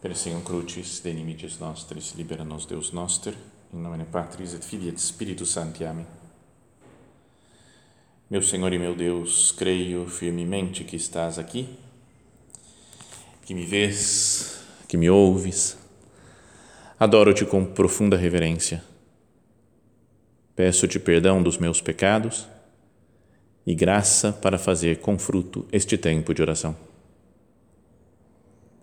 Perseum crucis de limites nostris, libera nos Deus noster, in nomine Patris et Filii et Spiritus Sancti. Amém. Meu Senhor e meu Deus, creio firmemente que estás aqui, que me vês, que me ouves. Adoro-te com profunda reverência. Peço-te perdão dos meus pecados e graça para fazer com fruto este tempo de oração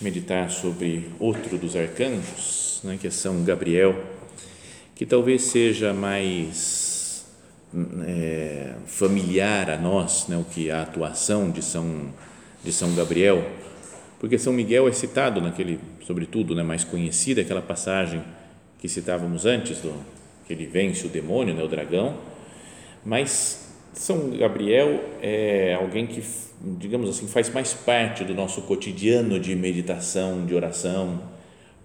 meditar sobre outro dos arcanjos, né, que é São Gabriel, que talvez seja mais é, familiar a nós, né, o que a atuação de São de São Gabriel, porque São Miguel é citado naquele, sobretudo, né, mais conhecida aquela passagem que citávamos antes do que ele vence o demônio, né, o dragão, mas São Gabriel é alguém que digamos assim, faz mais parte do nosso cotidiano de meditação, de oração,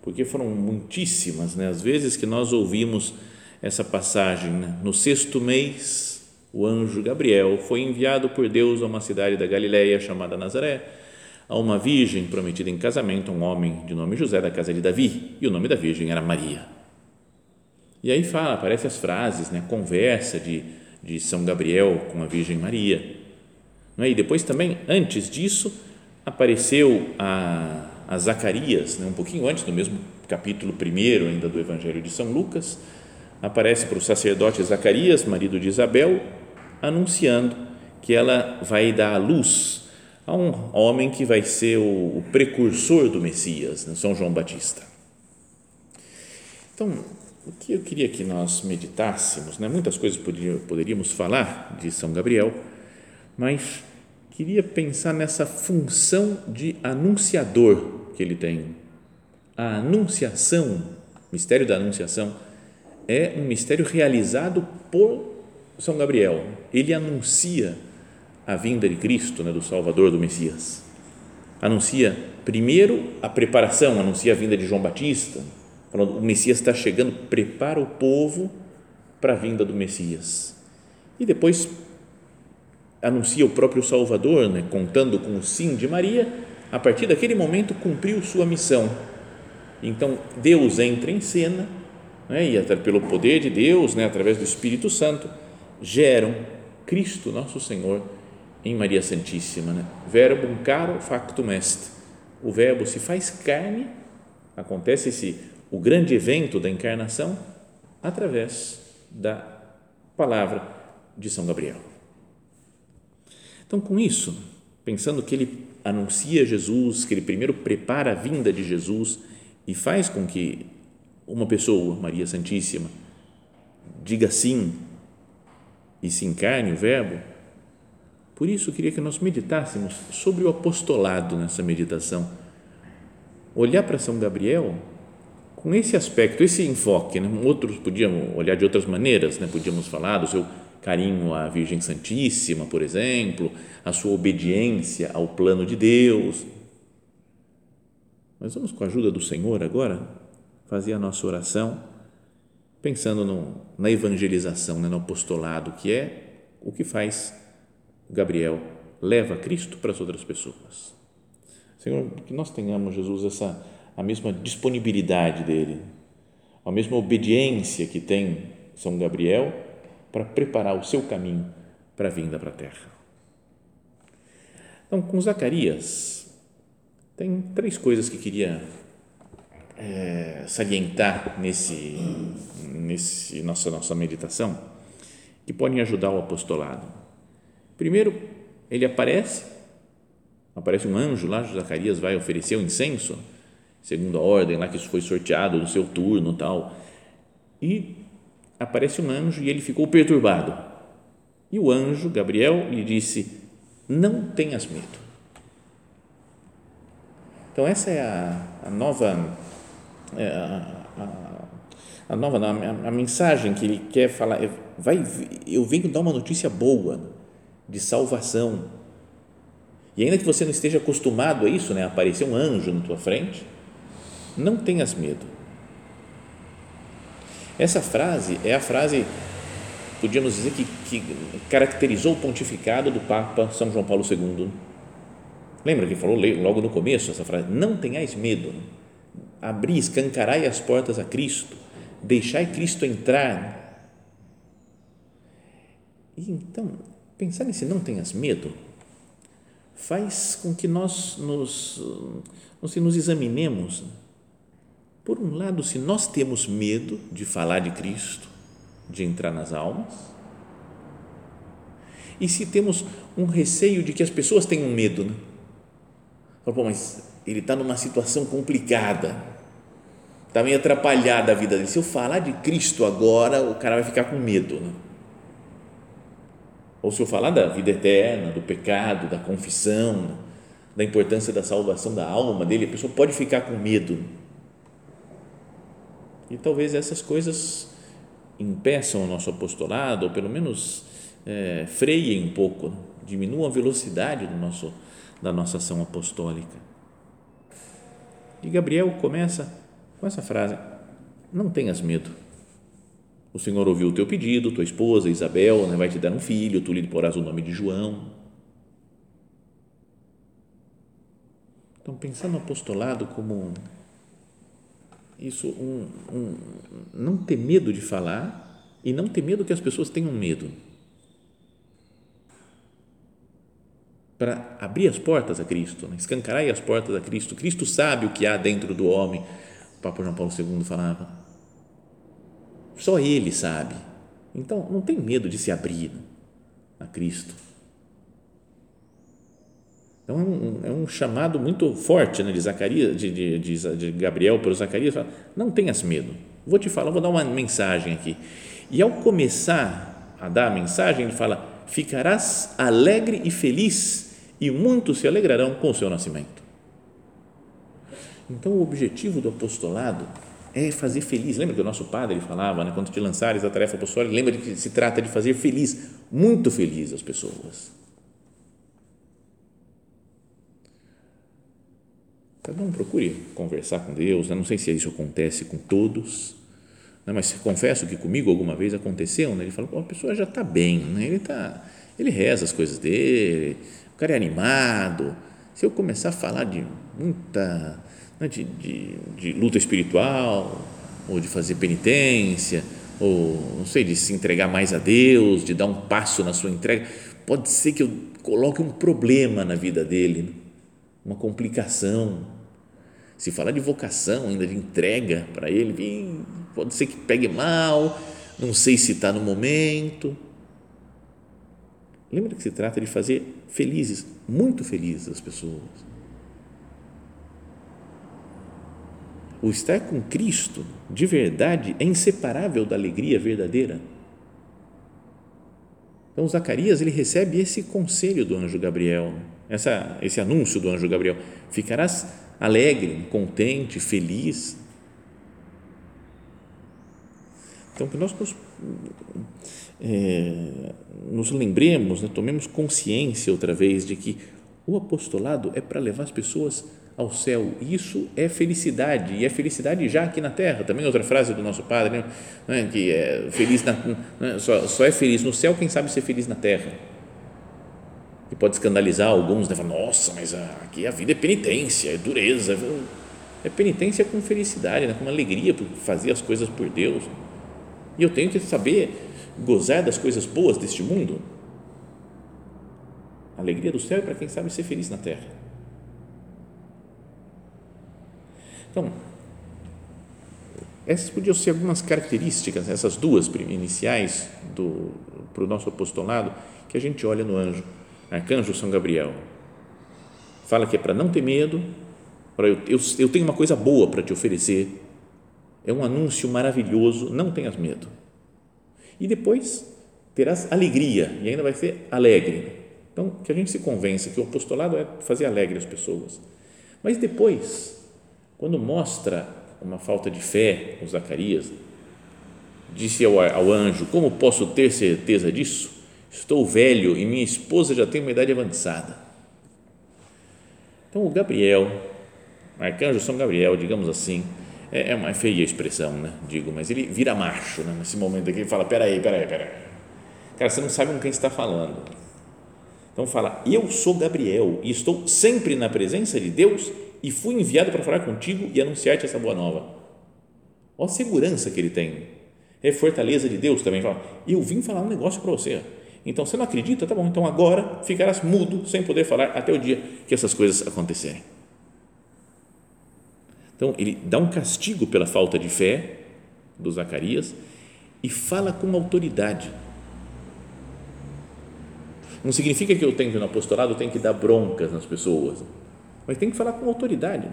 porque foram muitíssimas, né, as vezes que nós ouvimos essa passagem, né? no sexto mês, o anjo Gabriel foi enviado por Deus a uma cidade da Galileia chamada Nazaré, a uma virgem prometida em casamento, um homem de nome José da casa de Davi, e o nome da virgem era Maria. E aí fala, aparece as frases, né, conversa de, de São Gabriel com a Virgem Maria é? E depois também, antes disso, apareceu a, a Zacarias, né? um pouquinho antes, no mesmo capítulo primeiro ainda do Evangelho de São Lucas, aparece para o sacerdote Zacarias, marido de Isabel, anunciando que ela vai dar a luz a um homem que vai ser o, o precursor do Messias, né? São João Batista. Então, o que eu queria que nós meditássemos, né? muitas coisas poderíamos falar de São Gabriel, mas queria pensar nessa função de anunciador que ele tem. A anunciação, mistério da anunciação, é um mistério realizado por São Gabriel. Ele anuncia a vinda de Cristo, né, do Salvador, do Messias. Anuncia primeiro a preparação, anuncia a vinda de João Batista, falando o Messias está chegando, prepara o povo para a vinda do Messias. E depois anuncia o próprio Salvador, né, contando com o sim de Maria, a partir daquele momento cumpriu sua missão. Então Deus entra em cena né, e até pelo poder de Deus, né, através do Espírito Santo, geram Cristo nosso Senhor em Maria Santíssima. Né? Verbum caro factum est. O Verbo se faz carne. Acontece esse o grande evento da encarnação através da palavra de São Gabriel. Então, com isso, pensando que ele anuncia Jesus, que ele primeiro prepara a vinda de Jesus e faz com que uma pessoa, Maria Santíssima, diga sim e se encarne o Verbo, por isso queria que nós meditássemos sobre o apostolado nessa meditação. Olhar para São Gabriel com esse aspecto, esse enfoque. Né? Outros podíamos olhar de outras maneiras, né? podíamos falar do seu carinho à Virgem Santíssima, por exemplo, a sua obediência ao plano de Deus. Mas vamos, com a ajuda do Senhor, agora, fazer a nossa oração pensando no, na evangelização, né, no apostolado, que é o que faz Gabriel, leva Cristo para as outras pessoas. Senhor, que nós tenhamos, Jesus, essa a mesma disponibilidade dele, a mesma obediência que tem São Gabriel para preparar o seu caminho para a vinda para a terra. Então, com Zacarias, tem três coisas que queria é, salientar nesse, nesse nossa, nossa meditação que podem ajudar o apostolado. Primeiro, ele aparece, aparece um anjo lá, Zacarias vai oferecer o incenso, segundo a ordem lá que isso foi sorteado no seu turno tal, e aparece um anjo e ele ficou perturbado. E o anjo, Gabriel, lhe disse: Não tenhas medo. Então, essa é a, a nova, é, a, a, a nova, a, mensagem que ele quer falar, é, vai, eu venho dar uma notícia boa de salvação. E ainda que você não esteja acostumado a isso, né, aparecer um anjo na tua frente, não tenhas medo. Essa frase é a frase, podíamos dizer, que, que caracterizou o pontificado do Papa São João Paulo II. Lembra que falou logo no começo essa frase? Não tenhais medo. Abri, escancarai as portas a Cristo. Deixai Cristo entrar. E então, pensar nesse não tenhas medo faz com que nós nos, nos, nos examinemos por um lado, se nós temos medo de falar de Cristo, de entrar nas almas, e se temos um receio de que as pessoas tenham medo, né? Pô, mas ele está numa situação complicada, está meio atrapalhada a vida dele. Se eu falar de Cristo agora, o cara vai ficar com medo. Né? Ou se eu falar da vida eterna, do pecado, da confissão, da importância da salvação da alma dele, a pessoa pode ficar com medo. E talvez essas coisas impeçam o nosso apostolado, ou pelo menos é, freiem um pouco, diminuam a velocidade do nosso, da nossa ação apostólica. E Gabriel começa com essa frase: Não tenhas medo. O Senhor ouviu o teu pedido, tua esposa Isabel né, vai te dar um filho, tu lhe porás o nome de João. Então, pensar no apostolado como isso, um, um, não ter medo de falar e não ter medo que as pessoas tenham medo. Para abrir as portas a Cristo, né? escancarar as portas a Cristo. Cristo sabe o que há dentro do homem. O Papa João Paulo II falava. Só Ele sabe. Então, não tem medo de se abrir a Cristo então, é um, é um chamado muito forte né, de, Zacarias, de, de, de, de Gabriel para Zacarias, fala, não tenhas medo, vou te falar, vou dar uma mensagem aqui. E ao começar a dar a mensagem, ele fala, ficarás alegre e feliz e muitos se alegrarão com o seu nascimento. Então, o objetivo do apostolado é fazer feliz. Lembra que o nosso padre falava, né, quando te lançares a tarefa apostólica, lembra que se trata de fazer feliz, muito feliz as pessoas Cada um procure conversar com Deus. Né? Não sei se isso acontece com todos, né? mas confesso que comigo alguma vez aconteceu. Né? Ele fala, a pessoa já está bem, né? ele, tá, ele reza as coisas dele, o cara é animado. Se eu começar a falar de muita. Né? De, de, de luta espiritual, ou de fazer penitência, ou não sei, de se entregar mais a Deus, de dar um passo na sua entrega, pode ser que eu coloque um problema na vida dele, né? uma complicação se falar de vocação, ainda de entrega para ele, pode ser que pegue mal, não sei se está no momento. Lembra que se trata de fazer felizes, muito felizes as pessoas. O estar com Cristo de verdade é inseparável da alegria verdadeira. Então, Zacarias ele recebe esse conselho do anjo Gabriel, essa, esse anúncio do anjo Gabriel: ficarás alegre, contente, feliz. Então, que nós nos, é, nos lembremos, né, tomemos consciência outra vez de que o apostolado é para levar as pessoas ao céu. Isso é felicidade, e é felicidade já aqui na terra. Também outra frase do nosso padre, né, que é feliz na, né, só, só é feliz no céu quem sabe ser feliz na terra que pode escandalizar alguns, né? Nossa, mas aqui a vida é penitência, é dureza. É penitência com felicidade, né? com alegria por fazer as coisas por Deus. E eu tenho que saber gozar das coisas boas deste mundo. A alegria do céu é para quem sabe ser feliz na terra. Então, essas podiam ser algumas características, essas duas iniciais para o nosso apostolado, que a gente olha no anjo arcanjo São Gabriel. Fala que é para não ter medo, para eu, eu, eu tenho uma coisa boa para te oferecer. É um anúncio maravilhoso, não tenhas medo. E depois terás alegria e ainda vai ser alegre. Então, que a gente se convença que o apostolado é fazer alegre as pessoas. Mas depois, quando mostra uma falta de fé, o Zacarias, disse ao, ao anjo: Como posso ter certeza disso? Estou velho e minha esposa já tem uma idade avançada. Então, o Gabriel, arcanjo São Gabriel, digamos assim, é, é uma feia expressão, né? Digo, mas ele vira macho, né? Nesse momento aqui, ele fala: Peraí, peraí, peraí. Cara, você não sabe com quem está falando. Então, fala: Eu sou Gabriel e estou sempre na presença de Deus e fui enviado para falar contigo e anunciar-te essa boa nova. Olha a segurança que ele tem. É fortaleza de Deus também. Fala: Eu vim falar um negócio para você. Então, você não acredita? Tá bom. Então, agora ficarás mudo, sem poder falar, até o dia que essas coisas acontecerem. Então, ele dá um castigo pela falta de fé do Zacarias e fala com autoridade. Não significa que eu tenho no apostolado, eu tenho que dar broncas nas pessoas, mas tem que falar com autoridade.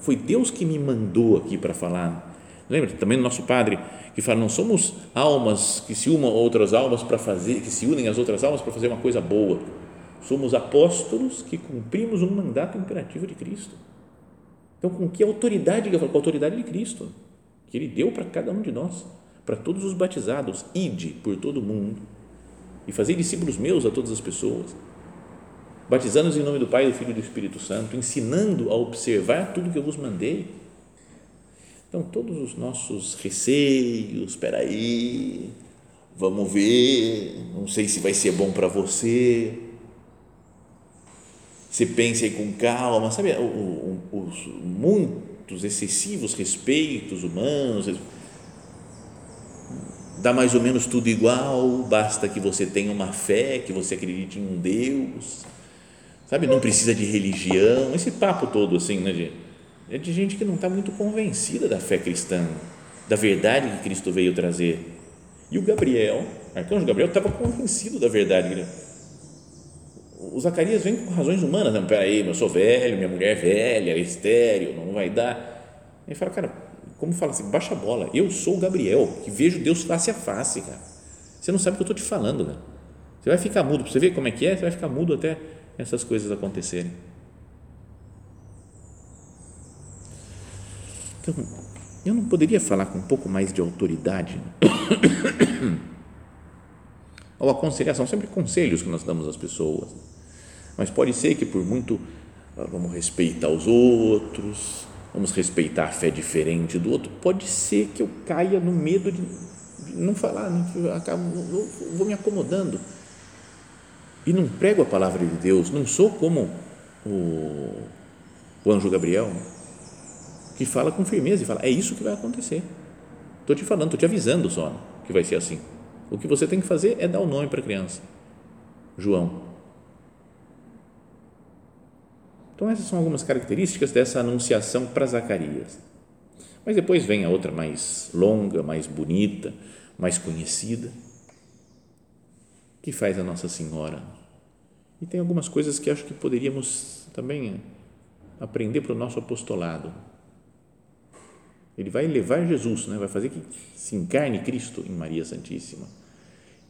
Foi Deus que me mandou aqui para falar. Lembra também do nosso padre que fala: não somos almas que se unam outras almas para fazer, que se unem às outras almas para fazer uma coisa boa. Somos apóstolos que cumprimos um mandato imperativo de Cristo. Então, com que autoridade? Com a autoridade de Cristo, que Ele deu para cada um de nós, para todos os batizados, ide por todo o mundo e fazei discípulos meus a todas as pessoas, batizando-os em nome do Pai, do Filho e do Espírito Santo, ensinando a observar tudo que eu vos mandei. Então, todos os nossos receios, espera aí, vamos ver, não sei se vai ser bom para você, você pensa aí com calma, sabe, os muitos excessivos respeitos humanos, dá mais ou menos tudo igual, basta que você tenha uma fé, que você acredite em um Deus, sabe, não precisa de religião, esse papo todo assim, né, de, é de gente que não está muito convencida da fé cristã, da verdade que Cristo veio trazer. E o Gabriel, arcanjo Gabriel, estava convencido da verdade o Zacarias vem com razões humanas, não, peraí, eu sou velho, minha mulher é velha, é estéreo, não vai dar. Ele fala, cara, como fala assim, baixa a bola, eu sou o Gabriel, que vejo Deus face a face, cara. Você não sabe o que eu estou te falando, cara. Você vai ficar mudo, para você ver como é que é, você vai ficar mudo até essas coisas acontecerem. Então, eu não poderia falar com um pouco mais de autoridade ou aconselhação, sempre conselhos que nós damos às pessoas mas pode ser que por muito ah, vamos respeitar os outros, vamos respeitar a fé diferente do outro, pode ser que eu caia no medo de não falar, acabo, vou me acomodando. E não prego a palavra de Deus, não sou como o, o anjo Gabriel, que fala com firmeza e fala: é isso que vai acontecer. Estou te falando, estou te avisando só que vai ser assim. O que você tem que fazer é dar o nome para a criança. João. Então, essas são algumas características dessa anunciação para Zacarias. Mas depois vem a outra mais longa, mais bonita, mais conhecida, que faz a Nossa Senhora. E tem algumas coisas que acho que poderíamos também aprender para o nosso apostolado. Ele vai levar Jesus, né? vai fazer que se encarne Cristo em Maria Santíssima.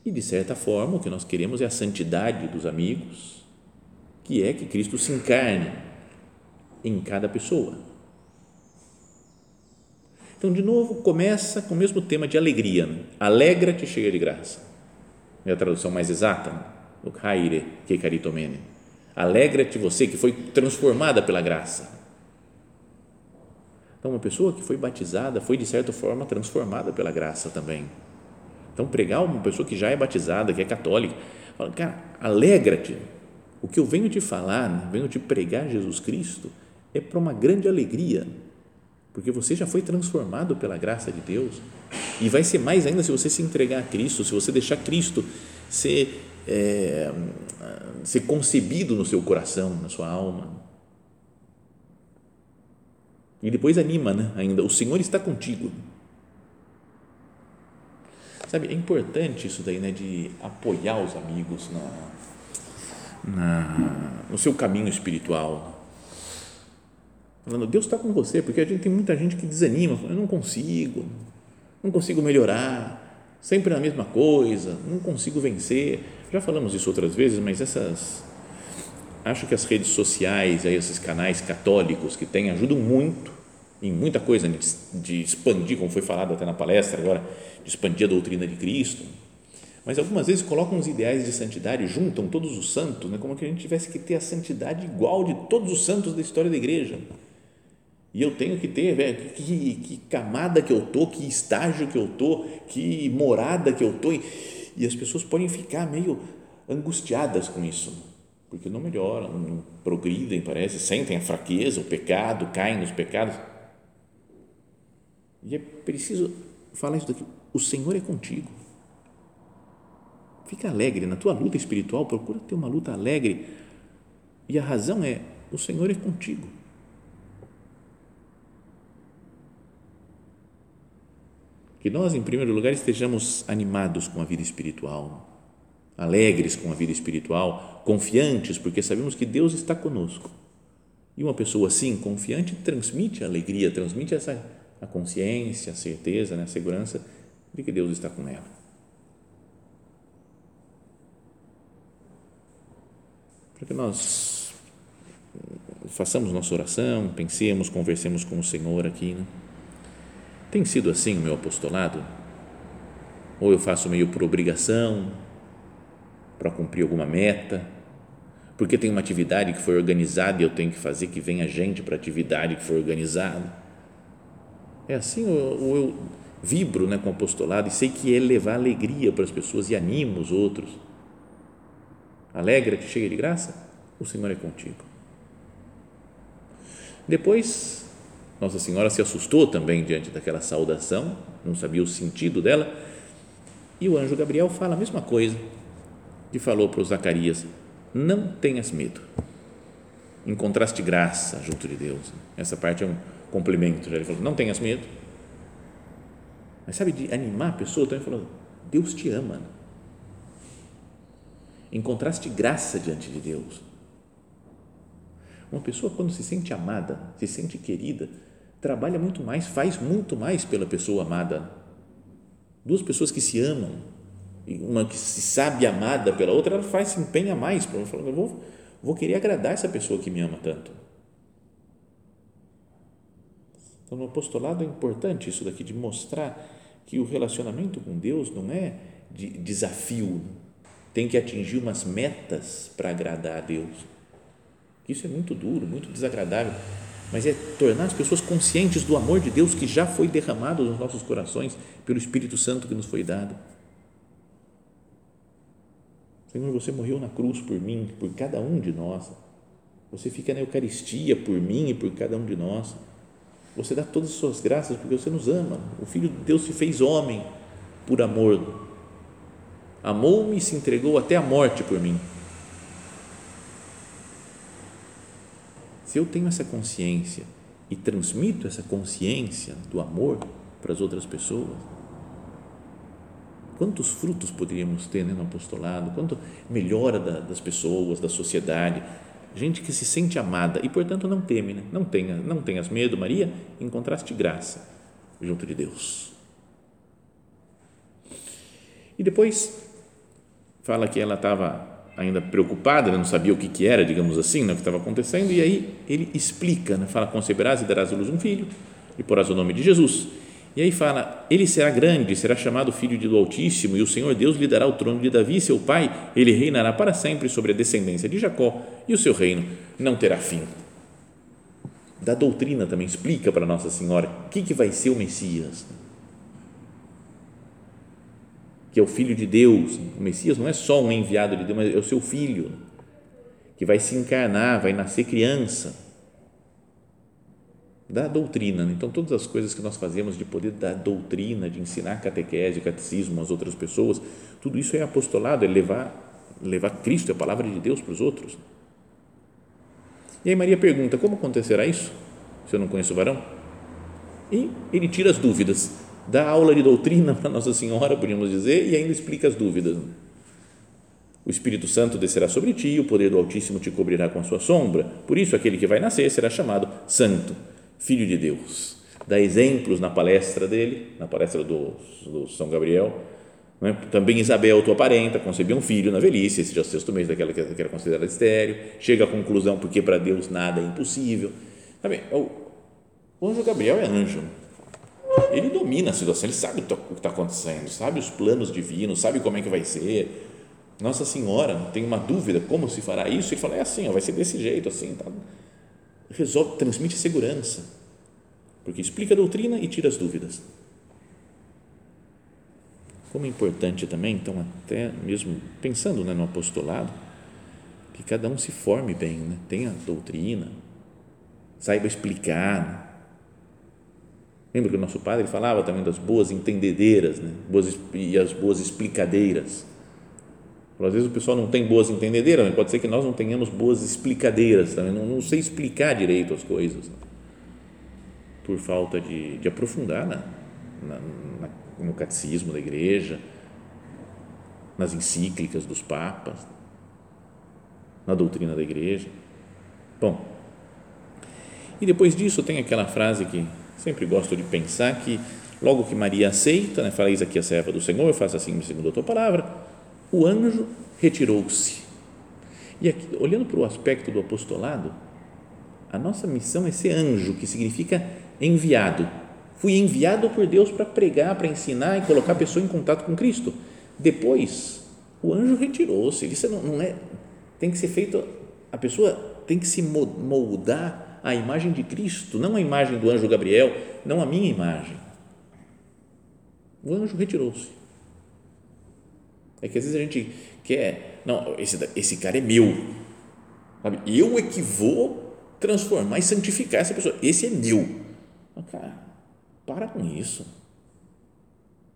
E, de certa forma, o que nós queremos é a santidade dos amigos, que é que Cristo se encarne em cada pessoa. Então, de novo, começa com o mesmo tema de alegria. Né? Alegra-te, cheia de graça. É a tradução mais exata, né? o Kaire, que caritomene. Alegra-te você que foi transformada pela graça. Então, uma pessoa que foi batizada foi, de certa forma, transformada pela graça também. Então, pregar uma pessoa que já é batizada, que é católica, fala, cara, alegra-te, o que eu venho te falar, né, venho te pregar Jesus Cristo, é para uma grande alegria, porque você já foi transformado pela graça de Deus e vai ser mais ainda se você se entregar a Cristo, se você deixar Cristo ser, é, ser concebido no seu coração, na sua alma. E depois anima, né? Ainda, o Senhor está contigo. Sabe, é importante isso daí, né? De apoiar os amigos na, na, no seu caminho espiritual. Falando, Deus está com você, porque a gente tem muita gente que desanima, eu não consigo, não consigo melhorar, sempre a mesma coisa, não consigo vencer. Já falamos isso outras vezes, mas essas acho que as redes sociais, esses canais católicos que tem ajudam muito em muita coisa, de expandir, como foi falado até na palestra agora, de expandir a doutrina de Cristo. Mas algumas vezes colocam os ideais de santidade, juntam todos os santos, né, como que a gente tivesse que ter a santidade igual de todos os santos da história da igreja. E eu tenho que ter, velho, que, que camada que eu tô, que estágio que eu tô, que morada que eu tô. E as pessoas podem ficar meio angustiadas com isso, porque não melhoram, não progridem, parece, sentem a fraqueza, o pecado, caem nos pecados. E é preciso falar isso daqui. O Senhor é contigo. Fica alegre na tua luta espiritual, procura ter uma luta alegre. E a razão é: o Senhor é contigo. Que nós, em primeiro lugar, estejamos animados com a vida espiritual, alegres com a vida espiritual, confiantes, porque sabemos que Deus está conosco. E uma pessoa assim, confiante, transmite a alegria, transmite essa a consciência, a certeza, né, a segurança de que Deus está com ela. Para que nós façamos nossa oração, pensemos, conversemos com o Senhor aqui. Né? Tem sido assim o meu apostolado? Ou eu faço meio por obrigação, para cumprir alguma meta? Porque tem uma atividade que foi organizada e eu tenho que fazer que venha gente para a atividade que foi organizada? É assim ou eu vibro né, com o apostolado e sei que é levar alegria para as pessoas e animo os outros. Alegra-te, cheia de graça, o Senhor é contigo. Depois, Nossa Senhora se assustou também diante daquela saudação, não sabia o sentido dela, e o anjo Gabriel fala a mesma coisa que falou para o Zacarias: não tenhas medo. Encontraste graça junto de Deus. Essa parte é um complemento. Ele falou: não tenhas medo. Mas sabe, de animar a pessoa também falou: Deus te ama. Encontraste graça diante de Deus. Uma pessoa, quando se sente amada, se sente querida, trabalha muito mais, faz muito mais pela pessoa amada. Duas pessoas que se amam, uma que se sabe amada pela outra, ela faz, se empenha mais. Eu vou, vou querer agradar essa pessoa que me ama tanto. Então, no apostolado é importante isso daqui, de mostrar que o relacionamento com Deus não é de desafio, tem que atingir umas metas para agradar a Deus. Isso é muito duro, muito desagradável, mas é tornar as pessoas conscientes do amor de Deus que já foi derramado nos nossos corações pelo Espírito Santo que nos foi dado. Senhor, você morreu na cruz por mim, por cada um de nós. Você fica na Eucaristia por mim e por cada um de nós. Você dá todas as suas graças porque você nos ama. O Filho de Deus se fez homem por amor. Amou-me e se entregou até a morte por mim. Se eu tenho essa consciência e transmito essa consciência do amor para as outras pessoas, quantos frutos poderíamos ter né, no apostolado, quanto melhora da, das pessoas, da sociedade, gente que se sente amada e, portanto, não teme, né? não, tenha, não tenhas medo, Maria, encontraste graça junto de Deus. E depois fala que ela estava ainda preocupada, né? não sabia o que, que era, digamos assim, né? o que estava acontecendo, e aí ele explica, né? fala, conceberás e darás luz um filho, e porás o nome de Jesus, e aí fala: Ele será grande, será chamado Filho do Altíssimo, e o Senhor Deus lhe dará o trono de Davi, seu pai, ele reinará para sempre sobre a descendência de Jacó, e o seu reino não terá fim. Da doutrina também explica para Nossa Senhora o que, que vai ser o Messias. Que é o Filho de Deus. O Messias não é só um enviado de Deus, mas é o seu filho, que vai se encarnar, vai nascer criança da doutrina. Né? Então, todas as coisas que nós fazemos de poder da doutrina, de ensinar catequese, catecismo às outras pessoas, tudo isso é apostolado, é levar, levar Cristo, a palavra de Deus para os outros. E aí Maria pergunta, como acontecerá isso, se eu não conheço o varão? E ele tira as dúvidas, dá aula de doutrina para Nossa Senhora, podíamos dizer, e ainda explica as dúvidas. O Espírito Santo descerá sobre ti, o poder do Altíssimo te cobrirá com a sua sombra. Por isso, aquele que vai nascer será chamado Santo Filho de Deus. Dá exemplos na palestra dele, na palestra do, do São Gabriel. Né? Também Isabel, tua parenta, concebeu um filho na velhice, esse já é o sexto mês daquela que era considerada estéreo. Chega à conclusão, porque para Deus nada é impossível. Sabe, é O anjo Gabriel é anjo. Ele domina a situação, ele sabe o que está acontecendo, sabe os planos divinos, sabe como é que vai ser. Nossa Senhora tem uma dúvida, como se fará isso? Ele fala, é assim, vai ser desse jeito, assim. Tá? Resolve, transmite segurança, porque explica a doutrina e tira as dúvidas. Como é importante também, então, até mesmo pensando né, no apostolado, que cada um se forme bem, né? tenha doutrina, saiba explicar. Né? Lembra que o nosso padre falava também das boas entendedeiras né? boas, e as boas explicadeiras. Às vezes o pessoal não tem boas entendedeiras, mas pode ser que nós não tenhamos boas explicadeiras também, não, não sei explicar direito as coisas, né? por falta de, de aprofundar na, na, na no catecismo da igreja, nas encíclicas dos papas, na doutrina da igreja. Bom, e depois disso tem aquela frase que sempre gosto de pensar que logo que Maria aceita, né, fala isso aqui a serva do Senhor, eu faço assim segundo a tua palavra, o anjo retirou-se. E aqui, olhando para o aspecto do apostolado, a nossa missão é ser anjo, que significa enviado Fui enviado por Deus para pregar, para ensinar e colocar a pessoa em contato com Cristo. Depois, o anjo retirou-se. Isso não, não é. Tem que ser feito. A pessoa tem que se moldar à imagem de Cristo, não a imagem do anjo Gabriel, não a minha imagem. O anjo retirou-se. É que às vezes a gente quer, não, esse, esse cara é meu, sabe? eu é que vou transformar e santificar essa pessoa, esse é meu. cara, para com isso.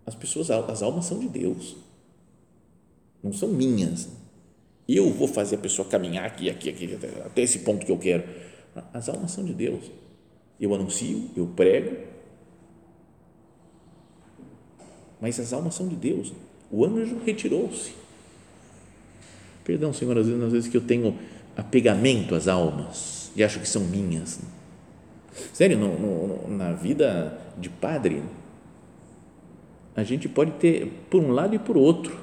As pessoas, as almas são de Deus, não são minhas. Eu vou fazer a pessoa caminhar aqui, aqui, aqui, até esse ponto que eu quero. As almas são de Deus. Eu anuncio, eu prego, mas as almas são de Deus. O anjo retirou-se. Perdão, Senhor, às vezes, às vezes que eu tenho apegamento às almas e acho que são minhas. Sério, no, no, na vida de padre, a gente pode ter por um lado e por outro.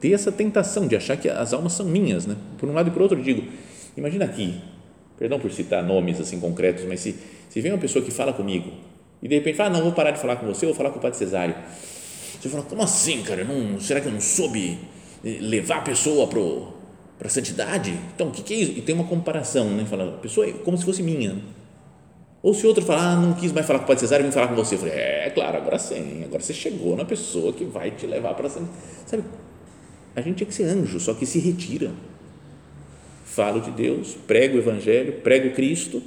Ter essa tentação de achar que as almas são minhas, né? Por um lado e por outro, eu digo, imagina aqui, perdão por citar nomes assim concretos, mas se, se vem uma pessoa que fala comigo e de repente fala, ah, não, vou parar de falar com você, vou falar com o Padre Cesário. Você fala, como assim, cara? Não, será que eu não soube levar a pessoa para a santidade? Então, o que, que, é isso? E tem uma comparação, né? Fala, a pessoa é como se fosse minha. Ou se outro falar, ah, não quis mais falar com o Padre Cesário, vim falar com você. Eu falei, é, claro, agora sim, agora você chegou na pessoa que vai te levar para cima. Sabe, a gente tinha que ser anjo, só que se retira. Falo de Deus, prego o Evangelho, prego Cristo,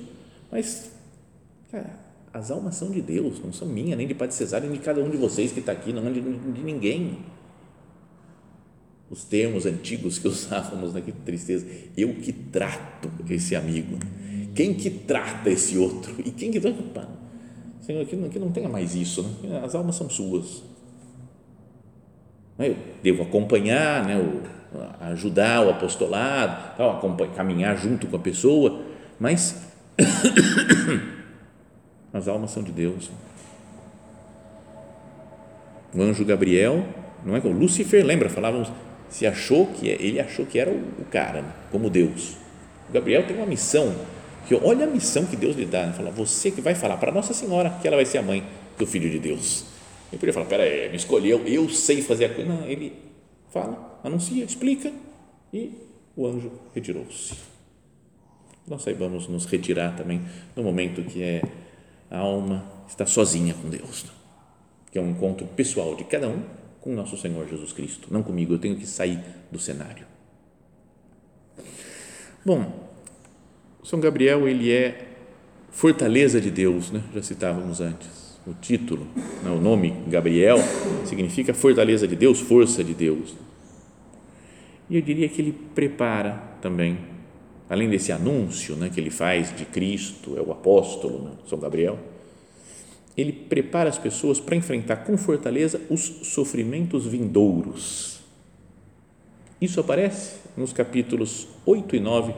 mas, cara, as almas são de Deus, não são minhas, nem de Padre Cesário, nem de cada um de vocês que está aqui, não é de, de ninguém. Os termos antigos que usávamos, né, que tristeza. Eu que trato esse amigo quem que trata esse outro? E quem que trata? Senhor, que não, que não tenha mais isso. Né? As almas são suas. Eu devo acompanhar, né, o, ajudar o apostolado, tal, caminhar junto com a pessoa, mas as almas são de Deus. O anjo Gabriel, não é que o Lúcifer, lembra, falávamos, se achou que ele achou que era o cara, né, como Deus. O Gabriel tem uma missão que olha a missão que Deus lhe dá, né? fala, você que vai falar para Nossa Senhora que ela vai ser a mãe do Filho de Deus. Ele podia falar, peraí, me escolheu, eu sei fazer a coisa. Não, ele fala, anuncia, explica e o anjo retirou-se. Nós saibamos nos retirar também no momento que é a alma está sozinha com Deus, que é um encontro pessoal de cada um com nosso Senhor Jesus Cristo, não comigo, eu tenho que sair do cenário. Bom, são Gabriel, ele é fortaleza de Deus, né? já citávamos antes. O título, né? o nome Gabriel, significa fortaleza de Deus, força de Deus. E eu diria que ele prepara também, além desse anúncio né, que ele faz de Cristo, é o apóstolo, né, São Gabriel, ele prepara as pessoas para enfrentar com fortaleza os sofrimentos vindouros. Isso aparece nos capítulos 8 e 9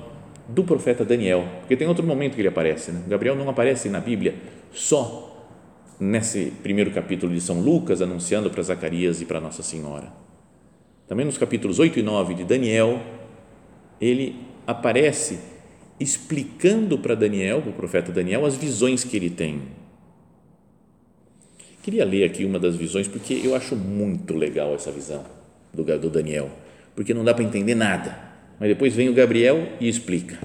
do profeta Daniel, porque tem outro momento que ele aparece. Né? Gabriel não aparece na Bíblia só nesse primeiro capítulo de São Lucas, anunciando para Zacarias e para Nossa Senhora. Também nos capítulos 8 e 9 de Daniel, ele aparece explicando para Daniel, para o profeta Daniel, as visões que ele tem. Queria ler aqui uma das visões, porque eu acho muito legal essa visão do, do Daniel, porque não dá para entender nada, mas depois vem o Gabriel e explica.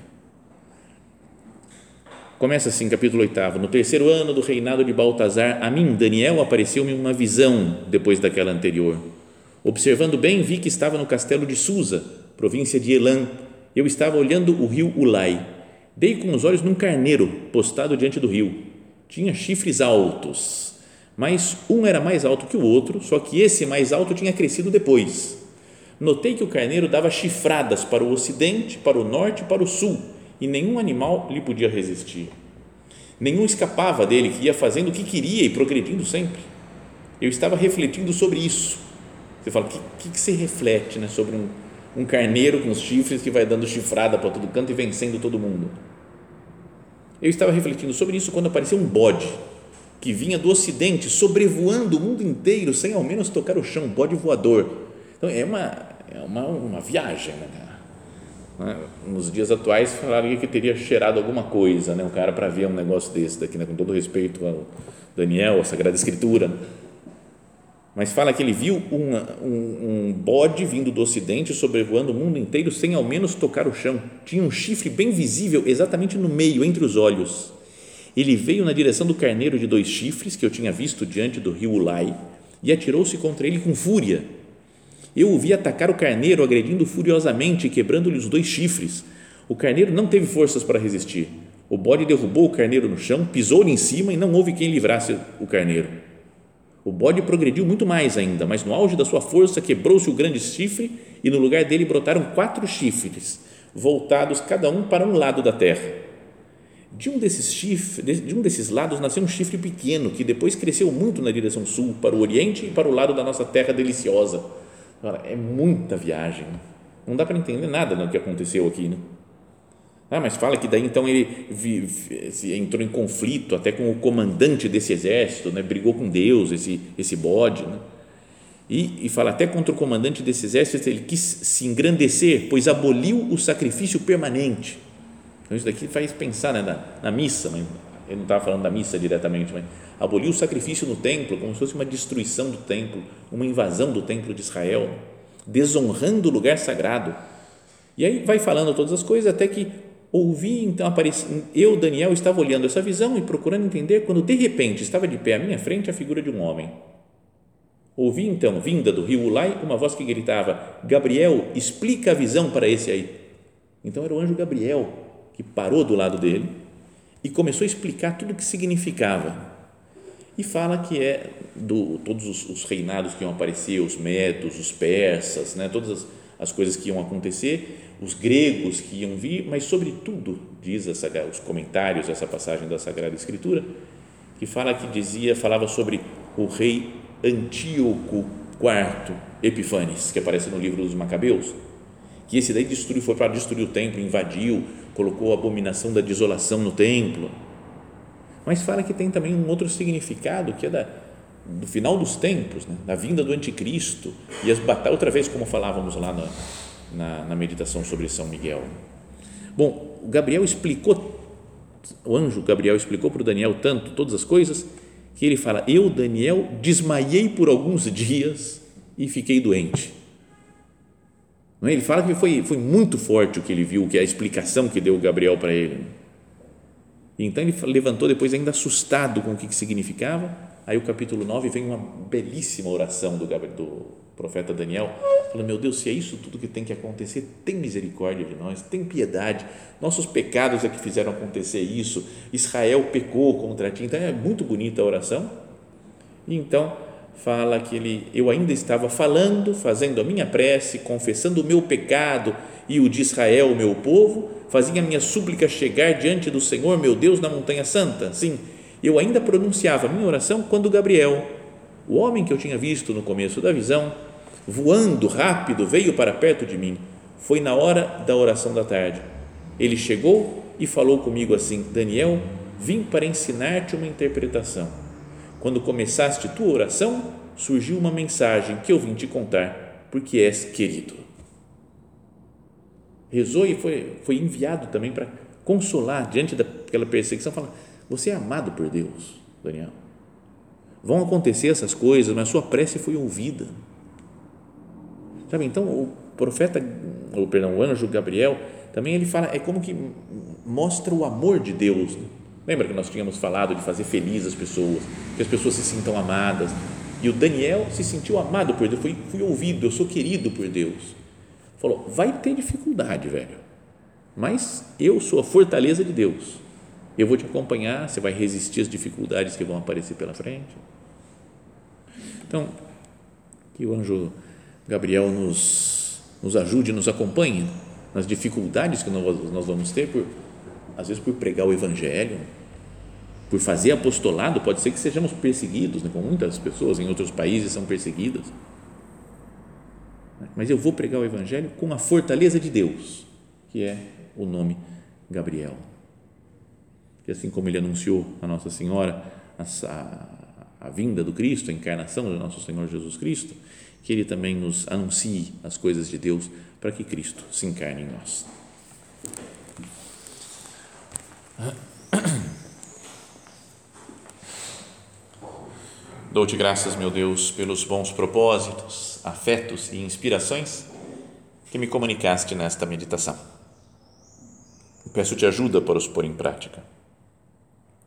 Começa assim, capítulo 8. No terceiro ano do reinado de Baltazar, a mim, Daniel, apareceu-me uma visão depois daquela anterior. Observando bem, vi que estava no castelo de Susa, província de Elam. Eu estava olhando o rio Ulai. Dei com os olhos num carneiro postado diante do rio. Tinha chifres altos, mas um era mais alto que o outro, só que esse mais alto tinha crescido depois. Notei que o carneiro dava chifradas para o ocidente, para o norte e para o sul e nenhum animal lhe podia resistir. Nenhum escapava dele, que ia fazendo o que queria e progredindo sempre. Eu estava refletindo sobre isso. Você fala, o que, que, se reflete né, sobre um, um carneiro com os chifres que vai dando chifrada para todo canto e vencendo todo mundo? Eu estava refletindo sobre isso quando apareceu um bode que vinha do ocidente, sobrevoando o mundo inteiro sem ao menos tocar o chão, um bode voador. Então é uma, é uma, uma viagem, né? Né? Nos dias atuais falaria que teria cheirado alguma coisa, né? o cara para ver um negócio desse daqui, né? com todo respeito ao Daniel, a Sagrada Escritura. Mas fala que ele viu um, um, um bode vindo do ocidente, sobrevoando o mundo inteiro, sem ao menos tocar o chão. Tinha um chifre bem visível, exatamente no meio, entre os olhos. Ele veio na direção do carneiro de dois chifres, que eu tinha visto diante do rio Ulai, e atirou-se contra ele com fúria eu o vi atacar o carneiro, agredindo furiosamente e quebrando-lhe os dois chifres. O carneiro não teve forças para resistir. O bode derrubou o carneiro no chão, pisou-lhe em cima e não houve quem livrasse o carneiro. O bode progrediu muito mais ainda, mas no auge da sua força quebrou-se o grande chifre e no lugar dele brotaram quatro chifres, voltados cada um para um lado da terra. De um desses chifres, de um desses lados nasceu um chifre pequeno que depois cresceu muito na direção sul, para o oriente e para o lado da nossa terra deliciosa é muita viagem. Não dá para entender nada do que aconteceu aqui, né? Ah, mas fala que daí então ele entrou em conflito até com o comandante desse exército, né? brigou com Deus, esse, esse bode. Né? E, e fala até contra o comandante desse exército, ele quis se engrandecer, pois aboliu o sacrifício permanente. Então, isso daqui faz pensar né, na, na missa, ele não estava falando da missa diretamente, mas aboliu o sacrifício no templo, como se fosse uma destruição do templo, uma invasão do templo de Israel, desonrando o lugar sagrado. E aí vai falando todas as coisas até que ouvi, então apareci, eu, Daniel, estava olhando essa visão e procurando entender, quando de repente estava de pé à minha frente a figura de um homem. Ouvi então, vinda do rio Ulai, uma voz que gritava: Gabriel, explica a visão para esse aí. Então era o anjo Gabriel que parou do lado dele e começou a explicar tudo o que significava e fala que é do todos os, os, reinados que iam aparecer, os medos, os persas, né, todas as, as, coisas que iam acontecer, os gregos que iam vir, mas sobretudo diz essa, os comentários dessa passagem da Sagrada Escritura que fala que dizia falava sobre o rei Antíoco IV Epifanes que aparece no livro dos Macabeus que esse daí destruiu foi para destruir o templo invadiu colocou a abominação da desolação no templo. Mas fala que tem também um outro significado que é da, do final dos tempos, né? da vinda do anticristo e as batalhas, outra vez como falávamos lá na, na, na meditação sobre São Miguel. Bom, o Gabriel explicou, o anjo Gabriel explicou para o Daniel tanto todas as coisas que ele fala: Eu, Daniel, desmaiei por alguns dias e fiquei doente. É? Ele fala que foi, foi muito forte o que ele viu, que é a explicação que deu o Gabriel para ele. Então ele levantou depois ainda assustado com o que, que significava. Aí o capítulo 9 vem uma belíssima oração do, do profeta Daniel, falando: Meu Deus, se é isso tudo que tem que acontecer, tem misericórdia de nós, tem piedade. Nossos pecados é que fizeram acontecer isso. Israel pecou contra ti. Então é muito bonita a oração. E então fala que ele, eu ainda estava falando, fazendo a minha prece, confessando o meu pecado e o de Israel, o meu povo, fazia a minha súplica chegar diante do Senhor, meu Deus, na montanha santa. Sim, eu ainda pronunciava a minha oração quando Gabriel, o homem que eu tinha visto no começo da visão, voando rápido, veio para perto de mim. Foi na hora da oração da tarde. Ele chegou e falou comigo assim: Daniel, vim para ensinar-te uma interpretação. Quando começaste tua oração, surgiu uma mensagem que eu vim te contar, porque és querido rezou e foi, foi enviado também para consolar diante daquela perseguição, fala: você é amado por Deus, Daniel. Vão acontecer essas coisas, mas a sua prece foi ouvida. Sabe? Então o profeta, ou perdão, o anjo Gabriel também ele fala é como que mostra o amor de Deus. Né? Lembra que nós tínhamos falado de fazer felizes as pessoas, que as pessoas se sintam amadas. E o Daniel se sentiu amado por Deus, foi, fui ouvido, eu sou querido por Deus. Falou, vai ter dificuldade, velho, mas eu sou a fortaleza de Deus. Eu vou te acompanhar, você vai resistir às dificuldades que vão aparecer pela frente. Então, que o anjo Gabriel nos, nos ajude, nos acompanhe nas dificuldades que nós, vamos ter, por, às vezes por pregar o Evangelho, por fazer apostolado, pode ser que sejamos perseguidos, né? como muitas pessoas em outros países são perseguidas. Mas eu vou pregar o Evangelho com a fortaleza de Deus, que é o nome Gabriel. Que assim como ele anunciou a Nossa Senhora a, a, a vinda do Cristo, a encarnação do nosso Senhor Jesus Cristo, que ele também nos anuncie as coisas de Deus para que Cristo se encarne em nós. Dou-te graças, meu Deus, pelos bons propósitos, afetos e inspirações que me comunicaste nesta meditação. Peço-te ajuda para os pôr em prática.